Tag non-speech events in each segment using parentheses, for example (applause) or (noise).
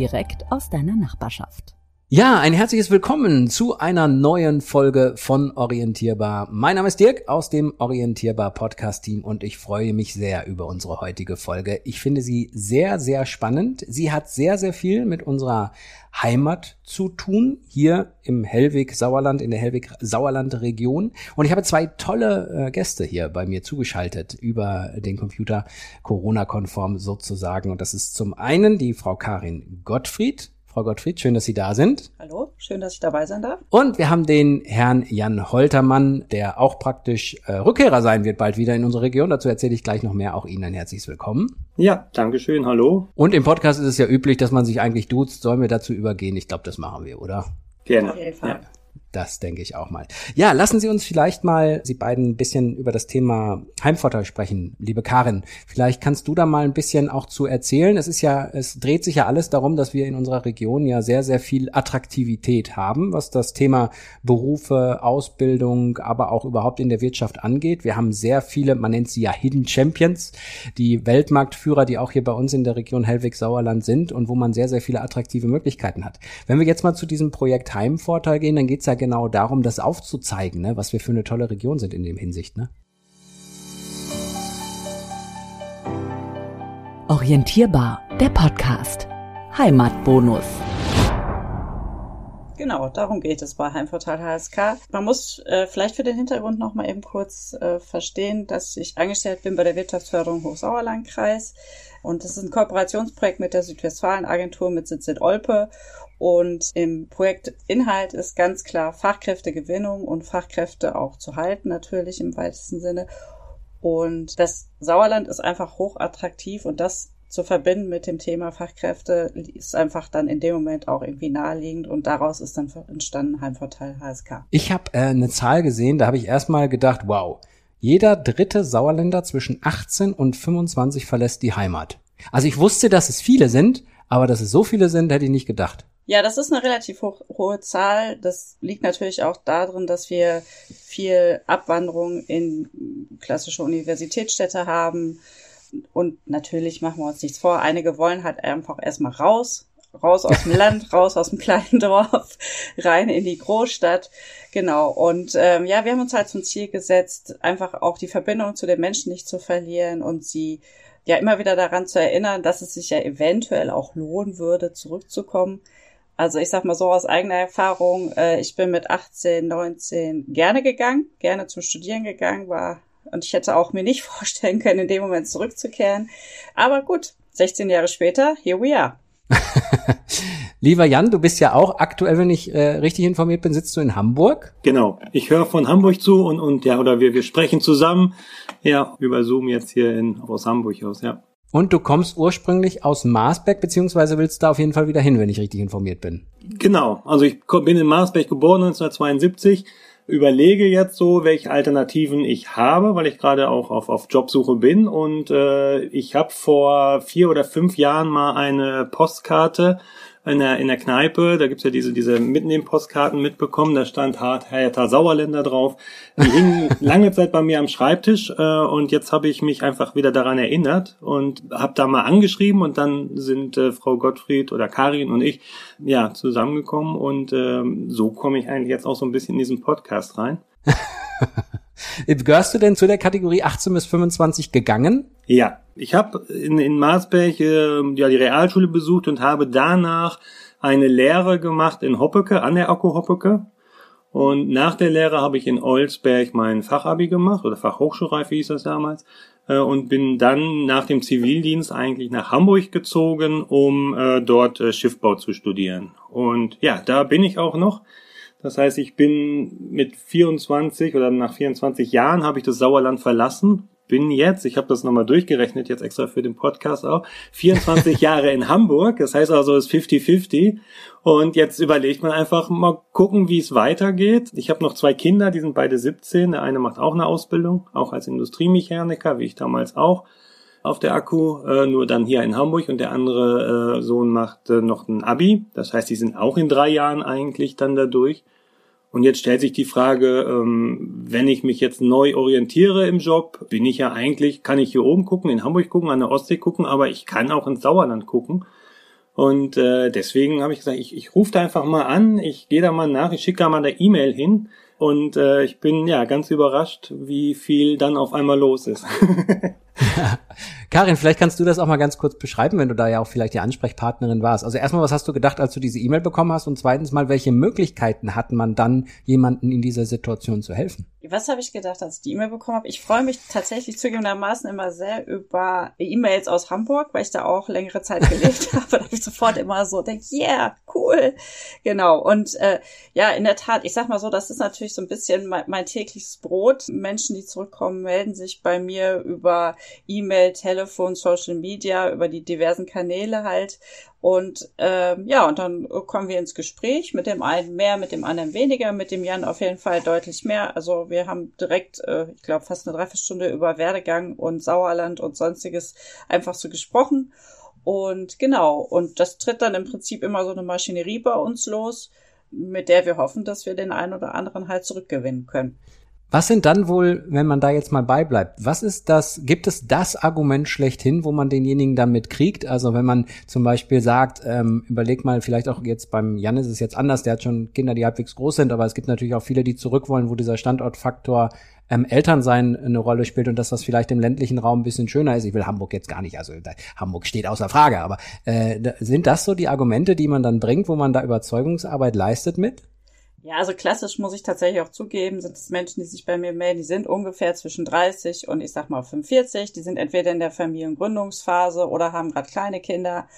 direkt aus deiner Nachbarschaft. Ja, ein herzliches Willkommen zu einer neuen Folge von Orientierbar. Mein Name ist Dirk aus dem Orientierbar Podcast Team und ich freue mich sehr über unsere heutige Folge. Ich finde sie sehr, sehr spannend. Sie hat sehr, sehr viel mit unserer Heimat zu tun, hier im Hellwig-Sauerland, in der Hellwig-Sauerland-Region. Und ich habe zwei tolle äh, Gäste hier bei mir zugeschaltet über den Computer, Corona-konform sozusagen. Und das ist zum einen die Frau Karin Gottfried. Frau Gottfried, schön, dass Sie da sind. Hallo, schön, dass ich dabei sein darf. Und wir haben den Herrn Jan Holtermann, der auch praktisch äh, Rückkehrer sein wird bald wieder in unserer Region. Dazu erzähle ich gleich noch mehr. Auch Ihnen ein herzliches Willkommen. Ja, Dankeschön, hallo. Und im Podcast ist es ja üblich, dass man sich eigentlich duzt. Sollen wir dazu übergehen? Ich glaube, das machen wir, oder? Gerne. Auf jeden Fall. Ja. Das denke ich auch mal. Ja, lassen Sie uns vielleicht mal, Sie beiden, ein bisschen über das Thema Heimvorteil sprechen, liebe Karin. Vielleicht kannst du da mal ein bisschen auch zu erzählen. Es ist ja, es dreht sich ja alles darum, dass wir in unserer Region ja sehr, sehr viel Attraktivität haben, was das Thema Berufe, Ausbildung, aber auch überhaupt in der Wirtschaft angeht. Wir haben sehr viele, man nennt sie ja Hidden Champions, die Weltmarktführer, die auch hier bei uns in der Region Hellwig-Sauerland sind und wo man sehr, sehr viele attraktive Möglichkeiten hat. Wenn wir jetzt mal zu diesem Projekt Heimvorteil gehen, dann geht's ja genau darum, das aufzuzeigen, ne, was wir für eine tolle Region sind in dem Hinsicht. Ne? Orientierbar, der Podcast. Heimatbonus. Genau, darum geht es bei Heimvorteil HSK. Man muss äh, vielleicht für den Hintergrund noch mal eben kurz äh, verstehen, dass ich angestellt bin bei der Wirtschaftsförderung Hochsauerlandkreis und das ist ein Kooperationsprojekt mit der Südwestfalen-Agentur mit Sitz in Olpe und im Projektinhalt ist ganz klar Fachkräftegewinnung und Fachkräfte auch zu halten, natürlich im weitesten Sinne. Und das Sauerland ist einfach hochattraktiv und das zu verbinden mit dem Thema Fachkräfte ist einfach dann in dem Moment auch irgendwie naheliegend und daraus ist dann entstanden Heimvorteil HSK. Ich habe äh, eine Zahl gesehen, da habe ich erstmal gedacht, wow, jeder dritte Sauerländer zwischen 18 und 25 verlässt die Heimat. Also ich wusste, dass es viele sind, aber dass es so viele sind, hätte ich nicht gedacht. Ja, das ist eine relativ hoch, hohe Zahl. Das liegt natürlich auch darin, dass wir viel Abwanderung in klassische Universitätsstädte haben. Und natürlich machen wir uns nichts vor. Einige wollen halt einfach erstmal raus, raus aus dem Land, (laughs) raus aus dem kleinen (laughs) Dorf, rein in die Großstadt. Genau. Und ähm, ja, wir haben uns halt zum Ziel gesetzt, einfach auch die Verbindung zu den Menschen nicht zu verlieren und sie ja immer wieder daran zu erinnern, dass es sich ja eventuell auch lohnen würde, zurückzukommen. Also ich sag mal so aus eigener Erfahrung, äh, ich bin mit 18, 19 gerne gegangen, gerne zum Studieren gegangen, war und ich hätte auch mir nicht (laughs) vorstellen können, in dem Moment zurückzukehren. Aber gut, 16 Jahre später, here we are. (laughs) Lieber Jan, du bist ja auch aktuell, wenn ich äh, richtig informiert bin, sitzt du in Hamburg? Genau. Ich höre von Hamburg zu und, und ja, oder wir, wir sprechen zusammen, ja, über Zoom jetzt hier in, aus Hamburg aus, ja. Und du kommst ursprünglich aus Marsberg, beziehungsweise willst da auf jeden Fall wieder hin, wenn ich richtig informiert bin. Genau. Also ich bin in Marsberg geboren 1972, überlege jetzt so, welche Alternativen ich habe, weil ich gerade auch auf, auf Jobsuche bin. Und äh, ich habe vor vier oder fünf Jahren mal eine Postkarte in der, in der Kneipe, da gibt's ja diese, diese Mitnehmen-Postkarten mitbekommen, da stand Hart Hertha Sauerländer drauf. Die hingen (laughs) lange Zeit bei mir am Schreibtisch äh, und jetzt habe ich mich einfach wieder daran erinnert und habe da mal angeschrieben und dann sind äh, Frau Gottfried oder Karin und ich ja zusammengekommen und äh, so komme ich eigentlich jetzt auch so ein bisschen in diesen Podcast rein. (laughs) Gehörst du denn zu der Kategorie 18 bis 25 gegangen? Ja, ich habe in, in Marsberg äh, ja die Realschule besucht und habe danach eine Lehre gemacht in Hoppeke, an der Akku Hoppeke. Und nach der Lehre habe ich in Olsberg mein Fachabi gemacht oder Fachhochschulreife hieß das damals äh, und bin dann nach dem Zivildienst eigentlich nach Hamburg gezogen, um äh, dort äh, Schiffbau zu studieren. Und ja, da bin ich auch noch. Das heißt, ich bin mit 24 oder nach 24 Jahren habe ich das Sauerland verlassen, bin jetzt, ich habe das nochmal durchgerechnet, jetzt extra für den Podcast auch, 24 (laughs) Jahre in Hamburg. Das heißt also, es ist 50-50. Und jetzt überlegt man einfach mal gucken, wie es weitergeht. Ich habe noch zwei Kinder, die sind beide 17. Der eine macht auch eine Ausbildung, auch als Industriemechaniker, wie ich damals auch auf der Akku, äh, nur dann hier in Hamburg und der andere äh, Sohn macht äh, noch ein Abi. Das heißt, die sind auch in drei Jahren eigentlich dann dadurch. Und jetzt stellt sich die Frage, ähm, wenn ich mich jetzt neu orientiere im Job, bin ich ja eigentlich, kann ich hier oben gucken, in Hamburg gucken, an der Ostsee gucken, aber ich kann auch ins Sauerland gucken. Und äh, deswegen habe ich gesagt, ich, ich rufe da einfach mal an, ich gehe da mal nach, ich schicke da mal eine E-Mail hin und äh, ich bin ja ganz überrascht, wie viel dann auf einmal los ist. (laughs) (laughs) Karin, vielleicht kannst du das auch mal ganz kurz beschreiben, wenn du da ja auch vielleicht die Ansprechpartnerin warst. Also erstmal, was hast du gedacht, als du diese E-Mail bekommen hast? Und zweitens mal, welche Möglichkeiten hat man dann, jemanden in dieser Situation zu helfen? Was habe ich gedacht, als ich die E-Mail bekommen habe? Ich freue mich tatsächlich zugegebenermaßen immer sehr über E-Mails aus Hamburg, weil ich da auch längere Zeit (laughs) gelebt habe. Da habe ich sofort immer so denke, yeah, cool. Genau. Und äh, ja, in der Tat, ich sag mal so, das ist natürlich so ein bisschen mein, mein tägliches Brot. Menschen, die zurückkommen, melden sich bei mir über E-Mail, Telefon, Social Media, über die diversen Kanäle halt. Und ähm, ja, und dann kommen wir ins Gespräch, mit dem einen mehr, mit dem anderen weniger, mit dem Jan auf jeden Fall deutlich mehr. Also wir haben direkt, äh, ich glaube, fast eine Dreiviertelstunde über Werdegang und Sauerland und sonstiges einfach so gesprochen. Und genau, und das tritt dann im Prinzip immer so eine Maschinerie bei uns los, mit der wir hoffen, dass wir den einen oder anderen halt zurückgewinnen können. Was sind dann wohl, wenn man da jetzt mal beibleibt, was ist das, gibt es das Argument schlechthin, wo man denjenigen dann mitkriegt? Also wenn man zum Beispiel sagt, ähm, überleg mal, vielleicht auch jetzt beim Jan ist es jetzt anders, der hat schon Kinder, die halbwegs groß sind, aber es gibt natürlich auch viele, die zurück wollen, wo dieser Standortfaktor ähm, Elternsein eine Rolle spielt und dass das vielleicht im ländlichen Raum ein bisschen schöner ist. Ich will Hamburg jetzt gar nicht, also Hamburg steht außer Frage, aber äh, sind das so die Argumente, die man dann bringt, wo man da Überzeugungsarbeit leistet mit? Ja, also klassisch muss ich tatsächlich auch zugeben, sind es Menschen, die sich bei mir melden, die sind ungefähr zwischen 30 und ich sag mal 45. Die sind entweder in der Familiengründungsphase oder haben gerade kleine Kinder.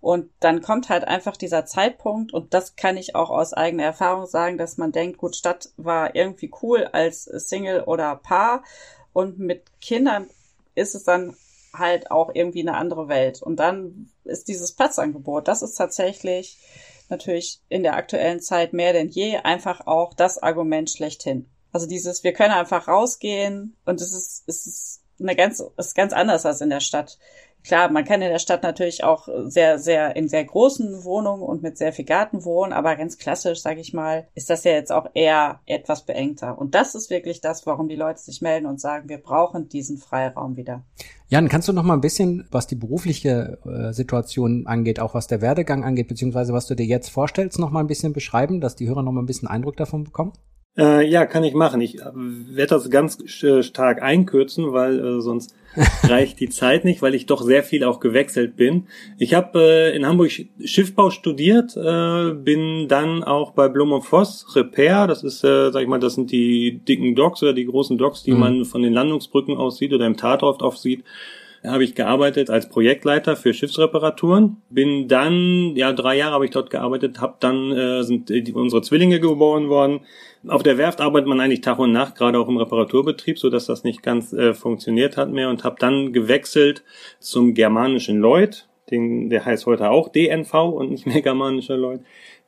Und dann kommt halt einfach dieser Zeitpunkt, und das kann ich auch aus eigener Erfahrung sagen, dass man denkt, gut, Stadt war irgendwie cool als Single oder Paar. Und mit Kindern ist es dann halt auch irgendwie eine andere Welt. Und dann ist dieses Platzangebot, das ist tatsächlich natürlich in der aktuellen Zeit mehr denn je einfach auch das Argument schlechthin. Also dieses, wir können einfach rausgehen und es ist, es ist eine ganz, es ist ganz anders als in der Stadt. Klar, man kann in der Stadt natürlich auch sehr, sehr in sehr großen Wohnungen und mit sehr viel Garten wohnen, aber ganz klassisch, sage ich mal, ist das ja jetzt auch eher etwas beengter. Und das ist wirklich das, warum die Leute sich melden und sagen, wir brauchen diesen Freiraum wieder. Jan, kannst du noch mal ein bisschen, was die berufliche äh, Situation angeht, auch was der Werdegang angeht, beziehungsweise was du dir jetzt vorstellst, noch mal ein bisschen beschreiben, dass die Hörer noch mal ein bisschen Eindruck davon bekommen? Äh, ja, kann ich machen. Ich äh, werde das ganz äh, stark einkürzen, weil äh, sonst (laughs) reicht die Zeit nicht, weil ich doch sehr viel auch gewechselt bin. Ich habe äh, in Hamburg Schiffbau studiert, äh, bin dann auch bei Blum und Voss Repair. Das ist, äh, sag ich mal, das sind die dicken Docks oder die großen Docks, die mhm. man von den Landungsbrücken aus sieht oder im Tatort auf sieht habe ich gearbeitet als Projektleiter für Schiffsreparaturen. Bin dann, ja, drei Jahre habe ich dort gearbeitet, habe dann äh, sind unsere Zwillinge geboren worden. Auf der Werft arbeitet man eigentlich Tag und Nacht, gerade auch im Reparaturbetrieb, so dass das nicht ganz äh, funktioniert hat mehr und habe dann gewechselt zum germanischen Lloyd. Den, der heißt heute auch DNV und nicht mehr germanischer Lloyd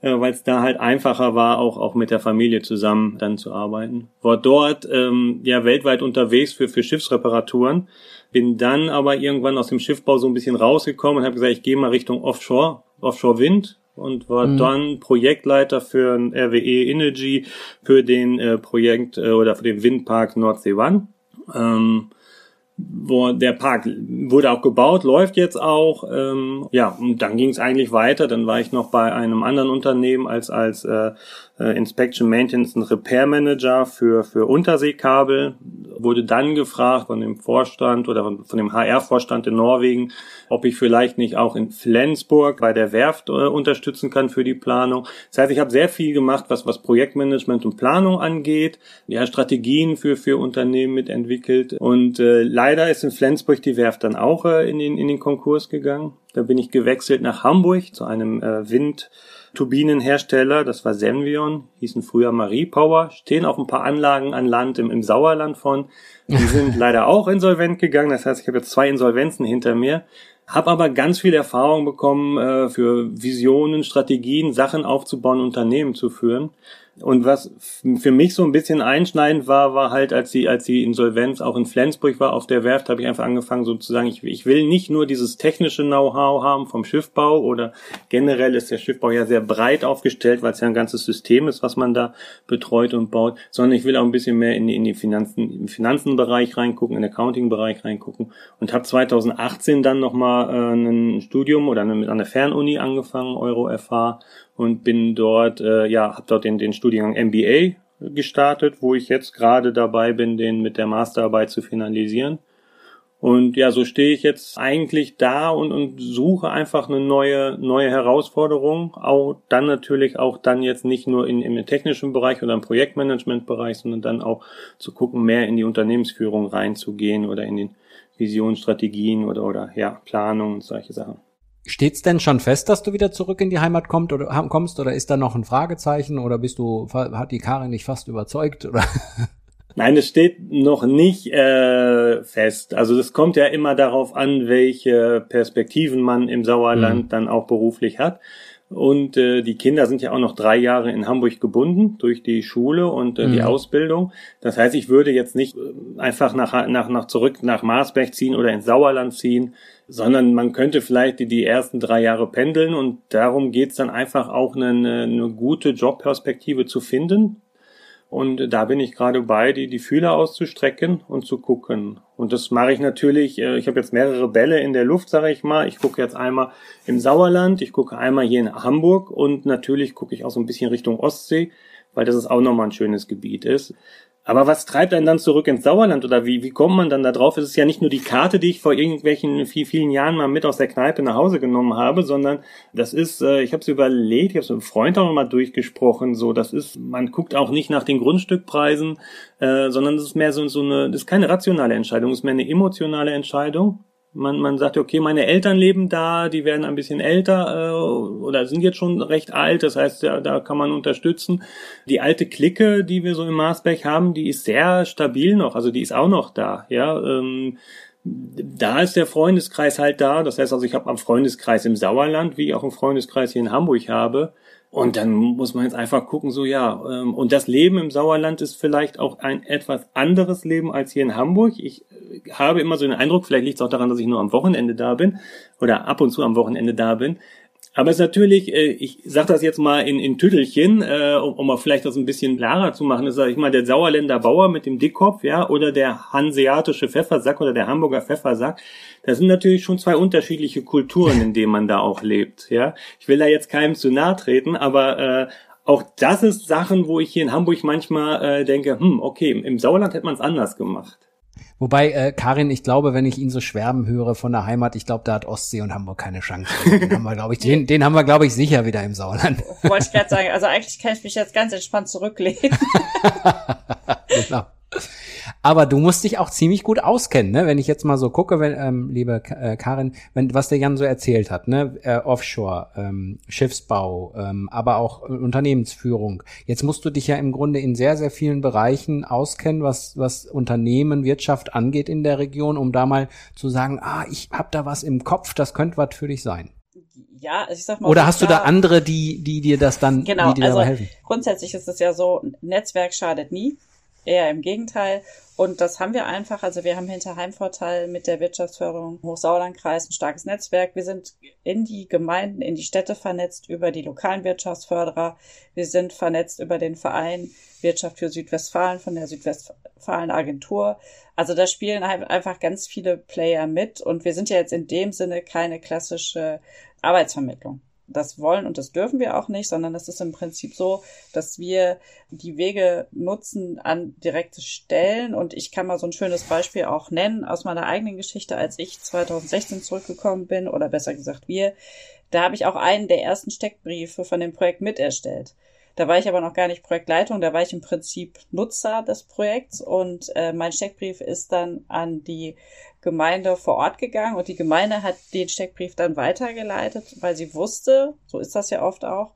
äh, weil es da halt einfacher war, auch auch mit der Familie zusammen dann zu arbeiten. War dort ähm, ja weltweit unterwegs für für Schiffsreparaturen bin dann aber irgendwann aus dem Schiffbau so ein bisschen rausgekommen und habe gesagt, ich gehe mal Richtung Offshore, Offshore Wind und war mhm. dann Projektleiter für ein RWE Energy für den äh, Projekt äh, oder für den Windpark Nordsee One. Ähm, wo der Park wurde auch gebaut, läuft jetzt auch. Ähm, ja, und dann ging es eigentlich weiter. Dann war ich noch bei einem anderen Unternehmen als als äh, äh, Inspection Maintenance und Repair Manager für für Unterseekabel. Wurde dann gefragt von dem Vorstand oder von, von dem HR-Vorstand in Norwegen, ob ich vielleicht nicht auch in Flensburg bei der Werft äh, unterstützen kann für die Planung. Das heißt, ich habe sehr viel gemacht, was was Projektmanagement und Planung angeht, ja Strategien für für Unternehmen mitentwickelt und äh, leider ist in Flensburg die Werft dann auch äh, in den in den Konkurs gegangen Da bin ich gewechselt nach Hamburg zu einem äh, Windturbinenhersteller. Das war Senvion, hießen früher Marie Power. Stehen auch ein paar Anlagen an Land im, im Sauerland von. Die sind (laughs) leider auch insolvent gegangen. Das heißt, ich habe jetzt zwei Insolvenzen hinter mir. Hab aber ganz viel Erfahrung bekommen äh, für Visionen, Strategien, Sachen aufzubauen, Unternehmen zu führen. Und was für mich so ein bisschen einschneidend war, war halt, als die, als die Insolvenz auch in Flensburg war auf der Werft, habe ich einfach angefangen sozusagen, ich, ich will nicht nur dieses technische Know-how haben vom Schiffbau oder generell ist der Schiffbau ja sehr breit aufgestellt, weil es ja ein ganzes System ist, was man da betreut und baut, sondern ich will auch ein bisschen mehr in in die Finanzen, im Finanzenbereich reingucken, in den Accounting-Bereich reingucken und habe 2018 dann nochmal äh, ein Studium oder eine, mit einer Fernuni angefangen, Euro FH und bin dort, äh, ja, habe dort den, den Studiengang MBA gestartet, wo ich jetzt gerade dabei bin, den mit der Masterarbeit zu finalisieren. Und ja, so stehe ich jetzt eigentlich da und, und suche einfach eine neue, neue Herausforderung. Auch dann natürlich auch dann jetzt nicht nur in, im technischen Bereich oder im Projektmanagementbereich, sondern dann auch zu gucken, mehr in die Unternehmensführung reinzugehen oder in den Visionsstrategien oder, oder ja, Planung und solche Sachen. Steht's denn schon fest, dass du wieder zurück in die Heimat kommt oder, kommst oder ist da noch ein Fragezeichen oder bist du, hat die Karin dich fast überzeugt oder? (laughs) Nein, es steht noch nicht äh, fest. Also es kommt ja immer darauf an, welche Perspektiven man im Sauerland mhm. dann auch beruflich hat. Und äh, die Kinder sind ja auch noch drei Jahre in Hamburg gebunden durch die Schule und äh, mhm. die Ausbildung. Das heißt, ich würde jetzt nicht äh, einfach nach, nach, nach zurück nach Marsberg ziehen oder ins Sauerland ziehen, sondern man könnte vielleicht die, die ersten drei Jahre pendeln und darum geht's dann einfach auch eine, eine gute Jobperspektive zu finden. Und da bin ich gerade bei, die, die Fühler auszustrecken und zu gucken. Und das mache ich natürlich, äh, ich habe jetzt mehrere Bälle in der Luft, sage ich mal. Ich gucke jetzt einmal im Sauerland, ich gucke einmal hier in Hamburg und natürlich gucke ich auch so ein bisschen Richtung Ostsee, weil das ist auch nochmal ein schönes Gebiet ist. Aber was treibt einen dann zurück ins Sauerland oder wie, wie kommt man dann da drauf? Es ist ja nicht nur die Karte, die ich vor irgendwelchen viel, vielen Jahren mal mit aus der Kneipe nach Hause genommen habe, sondern das ist, äh, ich habe es überlegt, ich habe es mit einem Freund auch nochmal durchgesprochen, so, das ist, man guckt auch nicht nach den Grundstückpreisen, äh, sondern das ist mehr so, so eine, das ist keine rationale Entscheidung, das ist mehr eine emotionale Entscheidung. Man, man sagt, okay, meine Eltern leben da, die werden ein bisschen älter äh, oder sind jetzt schon recht alt, das heißt, ja, da kann man unterstützen. Die alte Clique, die wir so im Marsberg haben, die ist sehr stabil noch, also die ist auch noch da. Ja, ähm, da ist der Freundeskreis halt da. Das heißt also, ich habe am Freundeskreis im Sauerland, wie ich auch einen Freundeskreis hier in Hamburg habe. Und dann muss man jetzt einfach gucken, so ja, ähm, und das Leben im Sauerland ist vielleicht auch ein etwas anderes Leben als hier in Hamburg. Ich äh, habe immer so den Eindruck, vielleicht liegt es auch daran, dass ich nur am Wochenende da bin oder ab und zu am Wochenende da bin. Aber es ist natürlich, äh, ich sage das jetzt mal in, in Tüttelchen, äh, um, um mal vielleicht das ein bisschen klarer zu machen, ist, sag ich mal, der Sauerländer Bauer mit dem Dickkopf, ja, oder der hanseatische Pfeffersack oder der Hamburger Pfeffersack. Das sind natürlich schon zwei unterschiedliche Kulturen, in denen man da auch lebt, ja. Ich will da jetzt keinem zu nahe treten, aber äh, auch das ist Sachen, wo ich hier in Hamburg manchmal äh, denke, hm, okay, im Sauerland hätte man es anders gemacht. Wobei, äh, Karin, ich glaube, wenn ich ihn so schwärmen höre von der Heimat, ich glaube, da hat Ostsee und Hamburg keine Chance. Den (laughs) haben wir, glaube ich, den, den haben wir, glaube ich, sicher wieder im Sauerland. Wollte ich gerade sagen, also eigentlich kann ich mich jetzt ganz entspannt zurücklehnen. (laughs) genau. Aber du musst dich auch ziemlich gut auskennen, ne? Wenn ich jetzt mal so gucke, wenn, ähm, liebe äh, Karin, wenn, was der Jan so erzählt hat, ne? Äh, Offshore, ähm, Schiffsbau, ähm, aber auch äh, Unternehmensführung. Jetzt musst du dich ja im Grunde in sehr, sehr vielen Bereichen auskennen, was, was Unternehmen, Wirtschaft angeht in der Region, um da mal zu sagen, ah, ich hab da was im Kopf, das könnte was für dich sein. Ja, also ich sag mal. Oder hast du da andere, die, die dir das dann, genau, die dir also dabei helfen? Grundsätzlich ist es ja so, Netzwerk schadet nie. Eher im Gegenteil. Und das haben wir einfach. Also wir haben hinter Heimvorteil mit der Wirtschaftsförderung Hochsauerlandkreis ein starkes Netzwerk. Wir sind in die Gemeinden, in die Städte vernetzt über die lokalen Wirtschaftsförderer. Wir sind vernetzt über den Verein Wirtschaft für Südwestfalen von der Südwestfalen Agentur. Also da spielen einfach ganz viele Player mit. Und wir sind ja jetzt in dem Sinne keine klassische Arbeitsvermittlung das wollen und das dürfen wir auch nicht, sondern es ist im Prinzip so, dass wir die Wege nutzen an direkte Stellen. Und ich kann mal so ein schönes Beispiel auch nennen aus meiner eigenen Geschichte, als ich 2016 zurückgekommen bin, oder besser gesagt wir, da habe ich auch einen der ersten Steckbriefe von dem Projekt miterstellt. Da war ich aber noch gar nicht Projektleitung, da war ich im Prinzip Nutzer des Projekts und äh, mein Steckbrief ist dann an die Gemeinde vor Ort gegangen und die Gemeinde hat den Steckbrief dann weitergeleitet, weil sie wusste, so ist das ja oft auch,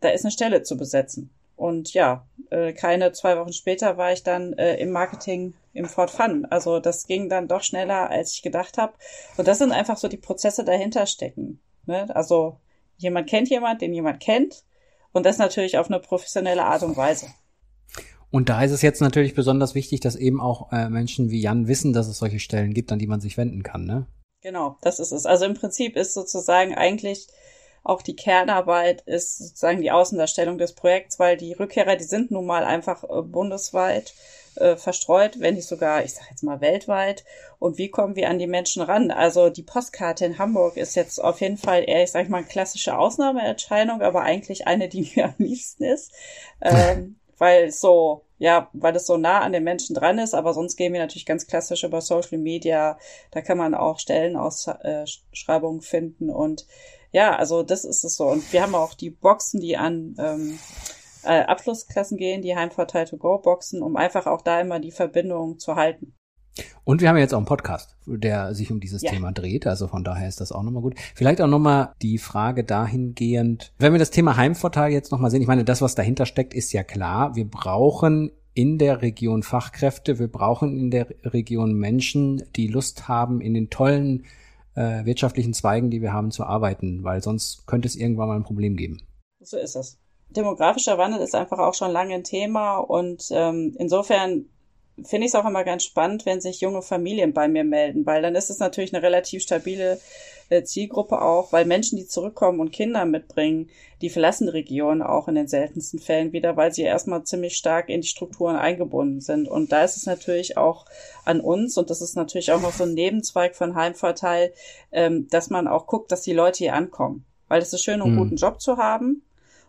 da ist eine Stelle zu besetzen. Und ja, äh, keine zwei Wochen später war ich dann äh, im Marketing im Fort Fun. Also das ging dann doch schneller, als ich gedacht habe. Und das sind einfach so die Prozesse dahinter stecken. Ne? Also jemand kennt jemand, den jemand kennt. Und das natürlich auf eine professionelle Art und Weise. Und da ist es jetzt natürlich besonders wichtig, dass eben auch äh, Menschen wie Jan wissen, dass es solche Stellen gibt, an die man sich wenden kann, ne? Genau, das ist es. Also im Prinzip ist sozusagen eigentlich auch die Kernarbeit ist sozusagen die Außendarstellung des Projekts, weil die Rückkehrer, die sind nun mal einfach äh, bundesweit äh, verstreut, wenn nicht sogar, ich sage jetzt mal weltweit. Und wie kommen wir an die Menschen ran? Also die Postkarte in Hamburg ist jetzt auf jeden Fall eher, ich sage mal, klassische Ausnahmeerscheinung, aber eigentlich eine, die (laughs) mir am liebsten ist. Ähm, weil so, ja, weil es so nah an den Menschen dran ist, aber sonst gehen wir natürlich ganz klassisch über Social Media. Da kann man auch Stellenausschreibungen finden und ja, also das ist es so. Und wir haben auch die Boxen, die an ähm, äh, Abschlussklassen gehen, die Heimvorteil to go Boxen, um einfach auch da immer die Verbindung zu halten. Und wir haben jetzt auch einen Podcast, der sich um dieses ja. Thema dreht. Also von daher ist das auch nochmal gut. Vielleicht auch nochmal die Frage dahingehend, wenn wir das Thema Heimvorteil jetzt nochmal sehen, ich meine, das, was dahinter steckt, ist ja klar. Wir brauchen in der Region Fachkräfte, wir brauchen in der Region Menschen, die Lust haben, in den tollen äh, wirtschaftlichen Zweigen, die wir haben, zu arbeiten, weil sonst könnte es irgendwann mal ein Problem geben. So ist es. Demografischer Wandel ist einfach auch schon lange ein Thema und ähm, insofern finde ich es auch immer ganz spannend, wenn sich junge Familien bei mir melden, weil dann ist es natürlich eine relativ stabile äh, Zielgruppe auch, weil Menschen, die zurückkommen und Kinder mitbringen, die verlassen die Region auch in den seltensten Fällen wieder, weil sie erstmal ziemlich stark in die Strukturen eingebunden sind. Und da ist es natürlich auch an uns, und das ist natürlich auch noch so ein Nebenzweig von Heimvorteil, ähm, dass man auch guckt, dass die Leute hier ankommen. Weil es ist schön, einen mhm. guten Job zu haben,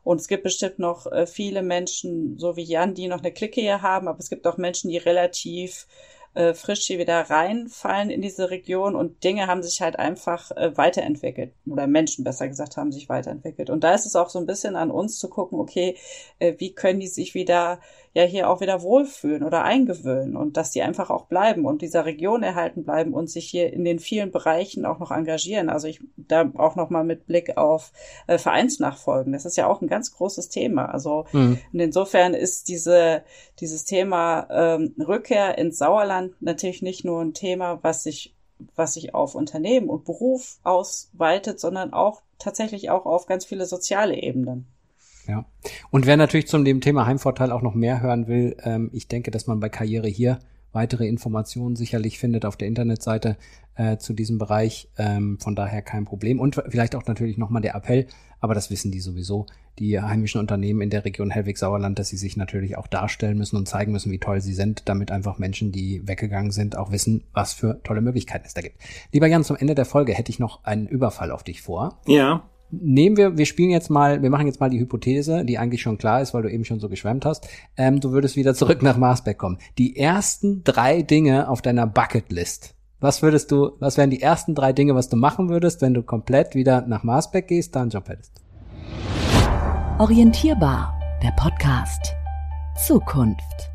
und es gibt bestimmt noch äh, viele Menschen, so wie Jan, die noch eine Clique hier haben, aber es gibt auch Menschen, die relativ äh, frisch hier wieder reinfallen in diese Region und Dinge haben sich halt einfach äh, weiterentwickelt oder Menschen besser gesagt haben sich weiterentwickelt. Und da ist es auch so ein bisschen an uns zu gucken, okay, äh, wie können die sich wieder ja hier auch wieder wohlfühlen oder eingewöhnen und dass die einfach auch bleiben und dieser Region erhalten bleiben und sich hier in den vielen Bereichen auch noch engagieren. Also ich da auch noch mal mit Blick auf äh, Vereinsnachfolgen. Das ist ja auch ein ganz großes Thema. Also mhm. insofern ist diese dieses Thema ähm, Rückkehr ins Sauerland natürlich nicht nur ein Thema, was sich was sich auf Unternehmen und Beruf ausweitet, sondern auch tatsächlich auch auf ganz viele soziale Ebenen. Ja. Und wer natürlich zum dem Thema Heimvorteil auch noch mehr hören will, ähm, ich denke, dass man bei Karriere hier weitere Informationen sicherlich findet auf der Internetseite äh, zu diesem Bereich. Ähm, von daher kein Problem. Und vielleicht auch natürlich nochmal der Appell, aber das wissen die sowieso, die heimischen Unternehmen in der Region Hellwig-Sauerland, dass sie sich natürlich auch darstellen müssen und zeigen müssen, wie toll sie sind, damit einfach Menschen, die weggegangen sind, auch wissen, was für tolle Möglichkeiten es da gibt. Lieber Jan, zum Ende der Folge hätte ich noch einen Überfall auf dich vor. Ja nehmen wir, wir spielen jetzt mal, wir machen jetzt mal die Hypothese, die eigentlich schon klar ist, weil du eben schon so geschwärmt hast. Ähm, du würdest wieder zurück nach Marsbeck kommen. Die ersten drei Dinge auf deiner Bucketlist. Was würdest du, was wären die ersten drei Dinge, was du machen würdest, wenn du komplett wieder nach Marsbeck gehst, da einen Job hättest? Orientierbar, der Podcast. Zukunft.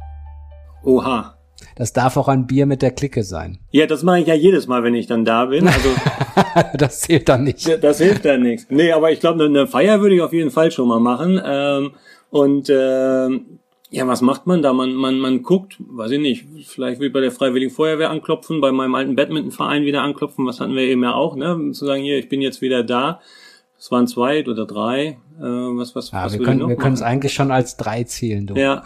Oha. Das darf auch ein Bier mit der Clique sein. Ja, das mache ich ja jedes Mal, wenn ich dann da bin. Also (laughs) das zählt dann nicht. Das hilft dann nichts. Nee, aber ich glaube, eine Feier würde ich auf jeden Fall schon mal machen. Ähm, und ähm, ja, was macht man da? Man, man, man guckt, weiß ich nicht, vielleicht will ich bei der Freiwilligen Feuerwehr anklopfen, bei meinem alten Badmintonverein wieder anklopfen, was hatten wir eben ja auch, ne? Zu sagen, hier, ich bin jetzt wieder da. Es waren zwei oder drei. Äh, was, was, ja, was wir können, wir können es eigentlich schon als drei zählen, du. Ja.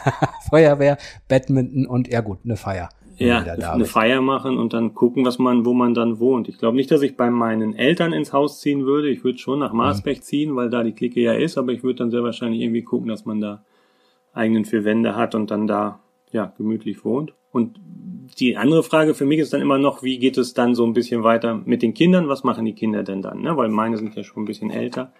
(laughs) Feuerwehr, Badminton und ja gut, eine Feier. Ja, eine Feier machen und dann gucken, was man, wo man dann wohnt. Ich glaube nicht, dass ich bei meinen Eltern ins Haus ziehen würde. Ich würde schon nach Marsbeck mhm. ziehen, weil da die Clique ja ist, aber ich würde dann sehr wahrscheinlich irgendwie gucken, dass man da eigenen vier Wände hat und dann da ja gemütlich wohnt. Und die andere Frage für mich ist dann immer noch, wie geht es dann so ein bisschen weiter mit den Kindern? Was machen die Kinder denn dann? Ne? Weil meine sind ja schon ein bisschen älter.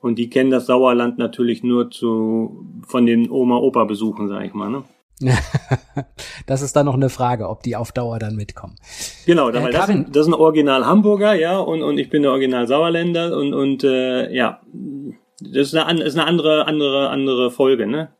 Und die kennen das Sauerland natürlich nur zu, von den Oma-Opa-Besuchen, sag ich mal. Ne? (laughs) das ist dann noch eine Frage, ob die auf Dauer dann mitkommen. Genau, äh, weil das, das ist ein Original Hamburger, ja, und, und ich bin der Original Sauerländer und, und äh, ja, Das ist eine, ist eine andere, andere, andere Folge, ne?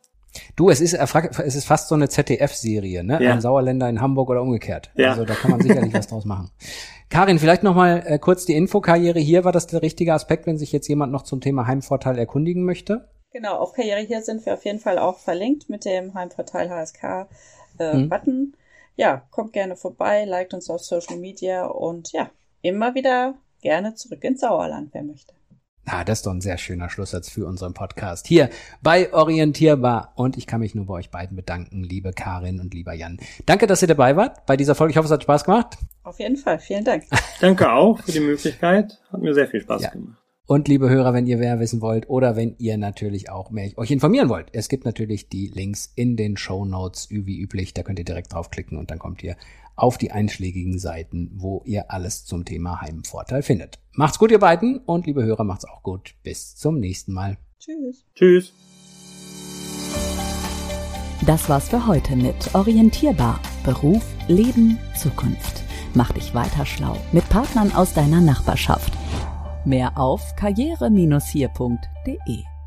Du, es ist, es ist fast so eine ZDF-Serie, ne? Ja. Ein Sauerländer in Hamburg oder umgekehrt. Ja. Also da kann man sicherlich was draus machen. (laughs) Karin, vielleicht noch mal äh, kurz die Infokarriere hier. War das der richtige Aspekt, wenn sich jetzt jemand noch zum Thema Heimvorteil erkundigen möchte? Genau, auf Karriere hier sind wir auf jeden Fall auch verlinkt mit dem Heimvorteil HSK äh, mhm. Button. Ja, kommt gerne vorbei, liked uns auf Social Media und ja, immer wieder gerne zurück ins Sauerland, wer möchte. Ah, das ist doch ein sehr schöner Schlusssatz für unseren Podcast. Hier bei Orientierbar. Und ich kann mich nur bei euch beiden bedanken, liebe Karin und lieber Jan. Danke, dass ihr dabei wart bei dieser Folge. Ich hoffe, es hat Spaß gemacht. Auf jeden Fall. Vielen Dank. (laughs) Danke auch für die Möglichkeit. Hat mir sehr viel Spaß ja. gemacht. Und liebe Hörer, wenn ihr mehr wissen wollt oder wenn ihr natürlich auch mehr euch informieren wollt, es gibt natürlich die Links in den Show Notes wie üblich. Da könnt ihr direkt draufklicken und dann kommt ihr auf die einschlägigen Seiten, wo ihr alles zum Thema Heimvorteil findet. Macht's gut, ihr beiden und liebe Hörer, macht's auch gut. Bis zum nächsten Mal. Tschüss. Tschüss. Das war's für heute mit Orientierbar. Beruf, Leben, Zukunft. Mach dich weiter schlau mit Partnern aus deiner Nachbarschaft. Mehr auf karriere-hier.de